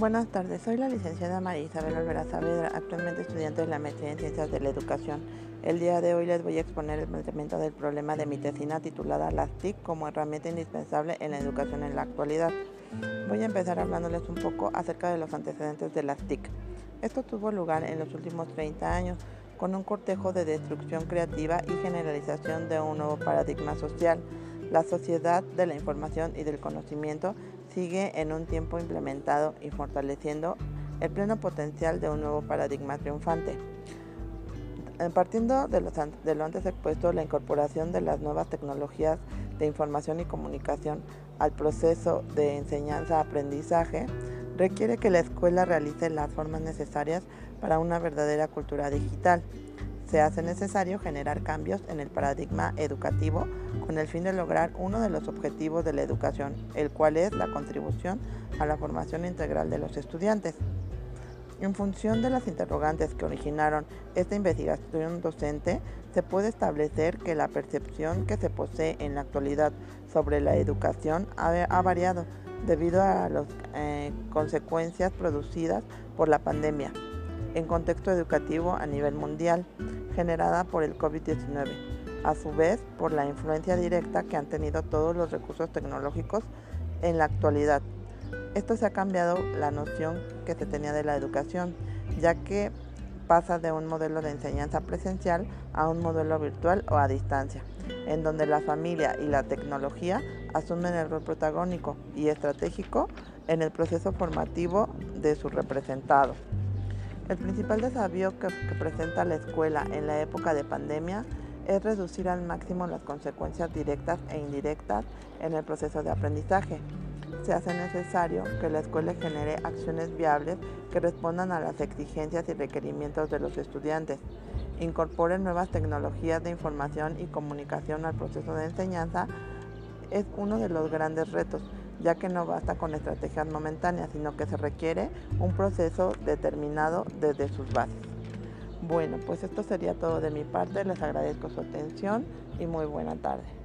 Buenas tardes, soy la licenciada María Isabel Olvera Saavedra, actualmente estudiante de la maestría en Ciencias de la Educación. El día de hoy les voy a exponer el planteamiento del problema de mi tesina titulada Las TIC como herramienta indispensable en la educación en la actualidad. Voy a empezar hablándoles un poco acerca de los antecedentes de las TIC. Esto tuvo lugar en los últimos 30 años, con un cortejo de destrucción creativa y generalización de un nuevo paradigma social. La sociedad de la información y del conocimiento sigue en un tiempo implementado y fortaleciendo el pleno potencial de un nuevo paradigma triunfante. Eh, partiendo de, lo antes expuesto, la incorporación de las nuevas tecnologías de información y comunicación al proceso de enseñanza-aprendizaje requiere que la escuela realice las formas necesarias para una verdadera cultura digital se hace necesario generar cambios en el paradigma educativo con el fin de lograr uno de los objetivos de la educación, el cual es la contribución a la formación integral de los estudiantes. En función de las interrogantes que originaron esta investigación docente, se puede establecer que la percepción que se posee en la actualidad sobre la educación ha, variado debido a las eh, consecuencias producidas por la pandemia en contexto educativo a nivel mundial generada por el COVID-19, a su vez por la influencia directa que han tenido todos los recursos tecnológicos en la actualidad. Esto se ha cambiado la noción que se tenía de la educación, ya que pasa de un modelo de enseñanza presencial a un modelo virtual o a distancia, en donde la familia y la tecnología asumen el rol protagónico y estratégico en el proceso formativo de su representado. El principal desafío que, presenta la escuela en la época de pandemia es reducir al máximo las consecuencias directas e indirectas en el proceso de aprendizaje. Se hace necesario que la escuela genere acciones viables que respondan a las exigencias y requerimientos de los estudiantes, incorpore nuevas tecnologías de información y comunicación al proceso de enseñanza, es uno de los grandes retos ya que no basta con estrategias momentáneas, sino que se requiere un proceso determinado desde sus bases. Bueno, pues esto sería todo de mi parte, les agradezco su atención y muy buena tarde.